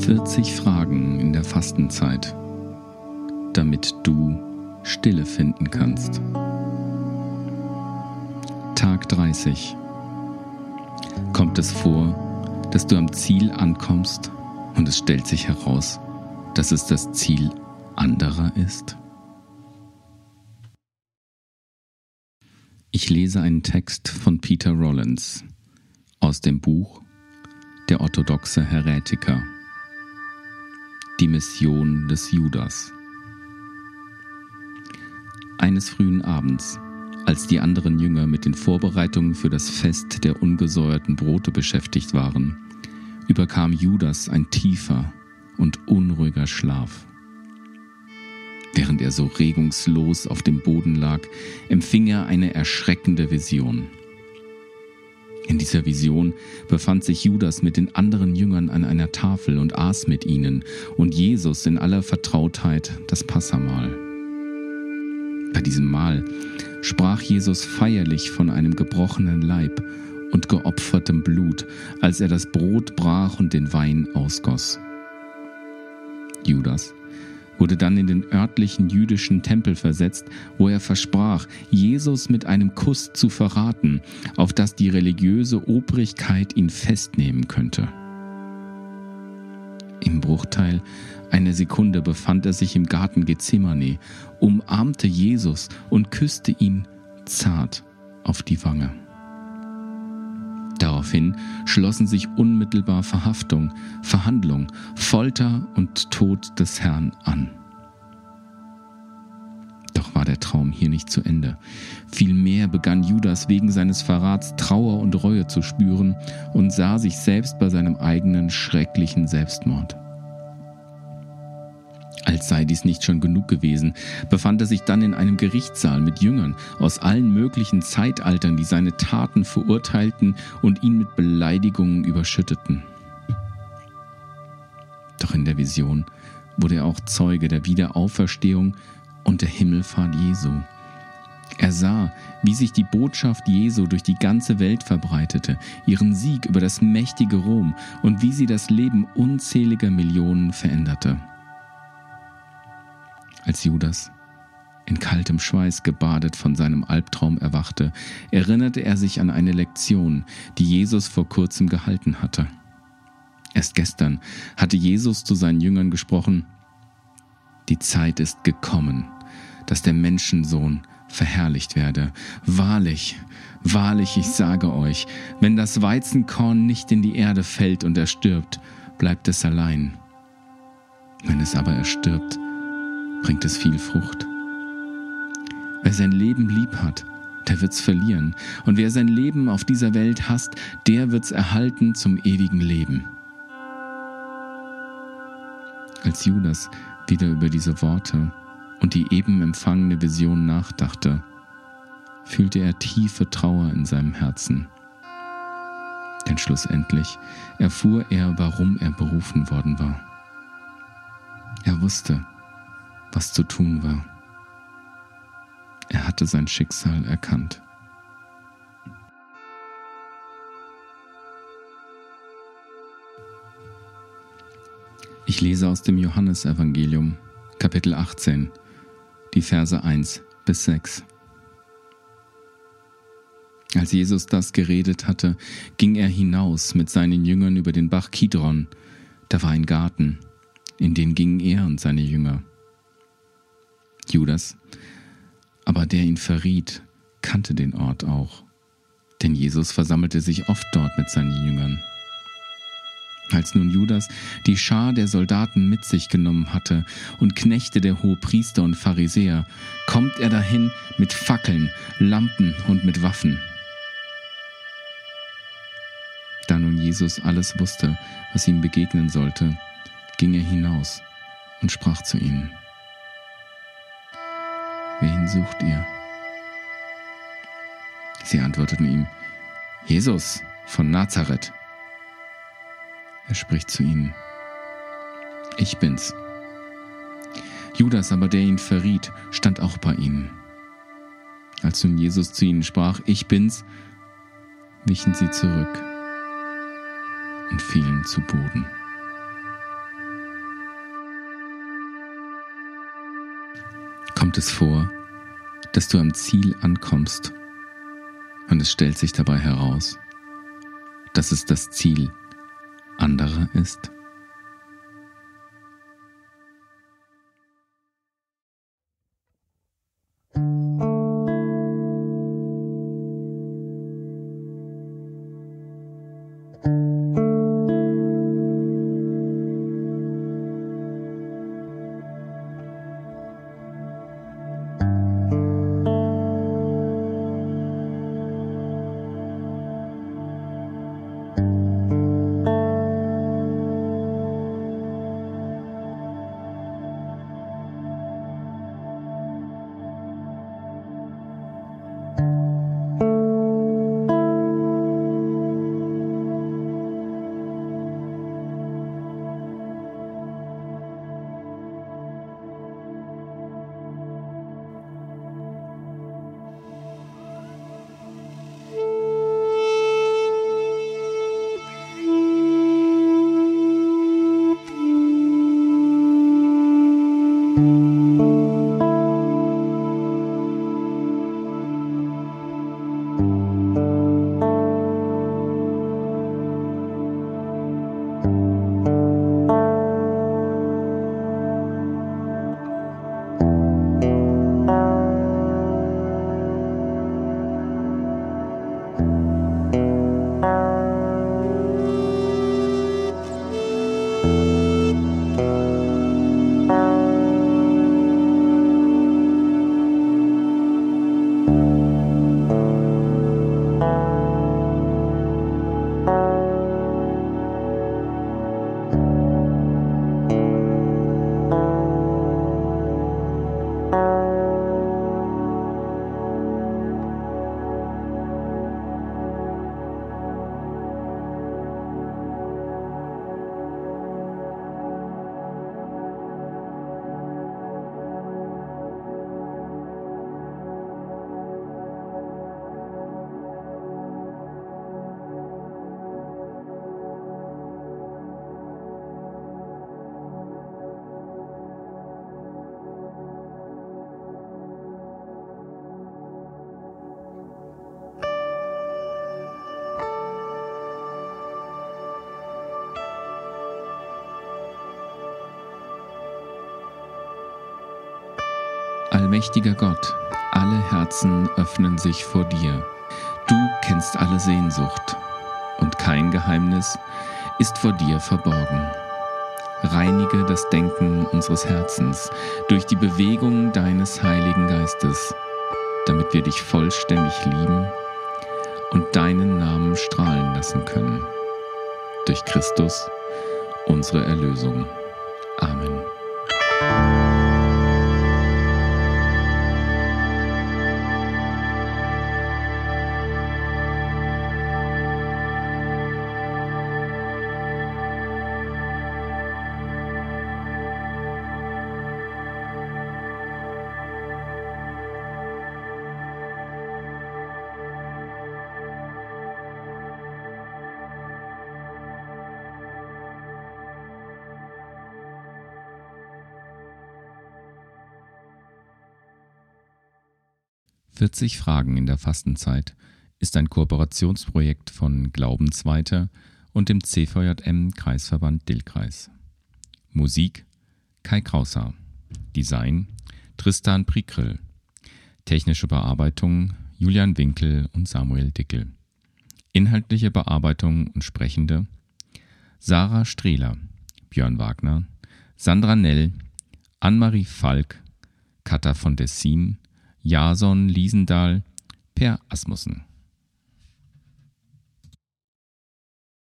40 Fragen in der Fastenzeit, damit du Stille finden kannst. Tag 30. Kommt es vor, dass du am Ziel ankommst und es stellt sich heraus, dass es das Ziel anderer ist? Ich lese einen Text von Peter Rollins aus dem Buch Der orthodoxe Heretiker. Die Mission des Judas. Eines frühen Abends, als die anderen Jünger mit den Vorbereitungen für das Fest der ungesäuerten Brote beschäftigt waren, überkam Judas ein tiefer und unruhiger Schlaf. Während er so regungslos auf dem Boden lag, empfing er eine erschreckende Vision. In dieser Vision befand sich Judas mit den anderen Jüngern an einer Tafel und aß mit ihnen und Jesus in aller Vertrautheit das Passamahl. Bei diesem Mahl sprach Jesus feierlich von einem gebrochenen Leib und geopfertem Blut, als er das Brot brach und den Wein ausgoss. Judas wurde dann in den örtlichen jüdischen Tempel versetzt, wo er versprach, Jesus mit einem Kuss zu verraten, auf dass die religiöse Obrigkeit ihn festnehmen könnte. Im Bruchteil einer Sekunde befand er sich im Garten Gethsemane, umarmte Jesus und küsste ihn zart auf die Wange. Daraufhin schlossen sich unmittelbar Verhaftung, Verhandlung, Folter und Tod des Herrn an. Doch war der Traum hier nicht zu Ende. Vielmehr begann Judas wegen seines Verrats Trauer und Reue zu spüren und sah sich selbst bei seinem eigenen schrecklichen Selbstmord. Als sei dies nicht schon genug gewesen, befand er sich dann in einem Gerichtssaal mit Jüngern aus allen möglichen Zeitaltern, die seine Taten verurteilten und ihn mit Beleidigungen überschütteten. Doch in der Vision wurde er auch Zeuge der Wiederauferstehung und der Himmelfahrt Jesu. Er sah, wie sich die Botschaft Jesu durch die ganze Welt verbreitete, ihren Sieg über das mächtige Rom und wie sie das Leben unzähliger Millionen veränderte als Judas in kaltem Schweiß gebadet von seinem Albtraum erwachte, erinnerte er sich an eine Lektion, die Jesus vor kurzem gehalten hatte. Erst gestern hatte Jesus zu seinen Jüngern gesprochen, die Zeit ist gekommen, dass der Menschensohn verherrlicht werde. Wahrlich, wahrlich, ich sage euch, wenn das Weizenkorn nicht in die Erde fällt und erstirbt, bleibt es allein. Wenn es aber erstirbt, bringt es viel Frucht. Wer sein Leben lieb hat, der wird's verlieren. Und wer sein Leben auf dieser Welt hasst, der wird's erhalten zum ewigen Leben. Als Judas wieder über diese Worte und die eben empfangene Vision nachdachte, fühlte er tiefe Trauer in seinem Herzen. Denn schlussendlich erfuhr er, warum er berufen worden war. Er wusste, was zu tun war. Er hatte sein Schicksal erkannt. Ich lese aus dem Johannesevangelium, Kapitel 18, die Verse 1 bis 6. Als Jesus das geredet hatte, ging er hinaus mit seinen Jüngern über den Bach Kidron. Da war ein Garten, in den gingen er und seine Jünger. Judas, aber der ihn verriet, kannte den Ort auch, denn Jesus versammelte sich oft dort mit seinen Jüngern. Als nun Judas die Schar der Soldaten mit sich genommen hatte und Knechte der Hohepriester und Pharisäer, kommt er dahin mit Fackeln, Lampen und mit Waffen. Da nun Jesus alles wusste, was ihm begegnen sollte, ging er hinaus und sprach zu ihnen sucht ihr? Sie antworteten ihm, Jesus von Nazareth. Er spricht zu ihnen, ich bin's. Judas aber, der ihn verriet, stand auch bei ihnen. Als nun Jesus zu ihnen sprach, ich bin's, wichen sie zurück und fielen zu Boden. Kommt es vor, dass du am Ziel ankommst und es stellt sich dabei heraus, dass es das Ziel anderer ist? Allmächtiger Gott, alle Herzen öffnen sich vor dir. Du kennst alle Sehnsucht und kein Geheimnis ist vor dir verborgen. Reinige das Denken unseres Herzens durch die Bewegung deines Heiligen Geistes, damit wir dich vollständig lieben und deinen Namen strahlen lassen können. Durch Christus, unsere Erlösung. Amen. 40 Fragen in der Fastenzeit ist ein Kooperationsprojekt von Glaubensweiter und dem CVJM Kreisverband Dillkreis. Musik Kai Krauser. Design Tristan Prikrill. Technische Bearbeitung Julian Winkel und Samuel Dickel. Inhaltliche Bearbeitung und Sprechende Sarah Strehler, Björn Wagner, Sandra Nell, Annemarie Falk, Katha von Dessin, Jason Liesendahl, Per Asmussen.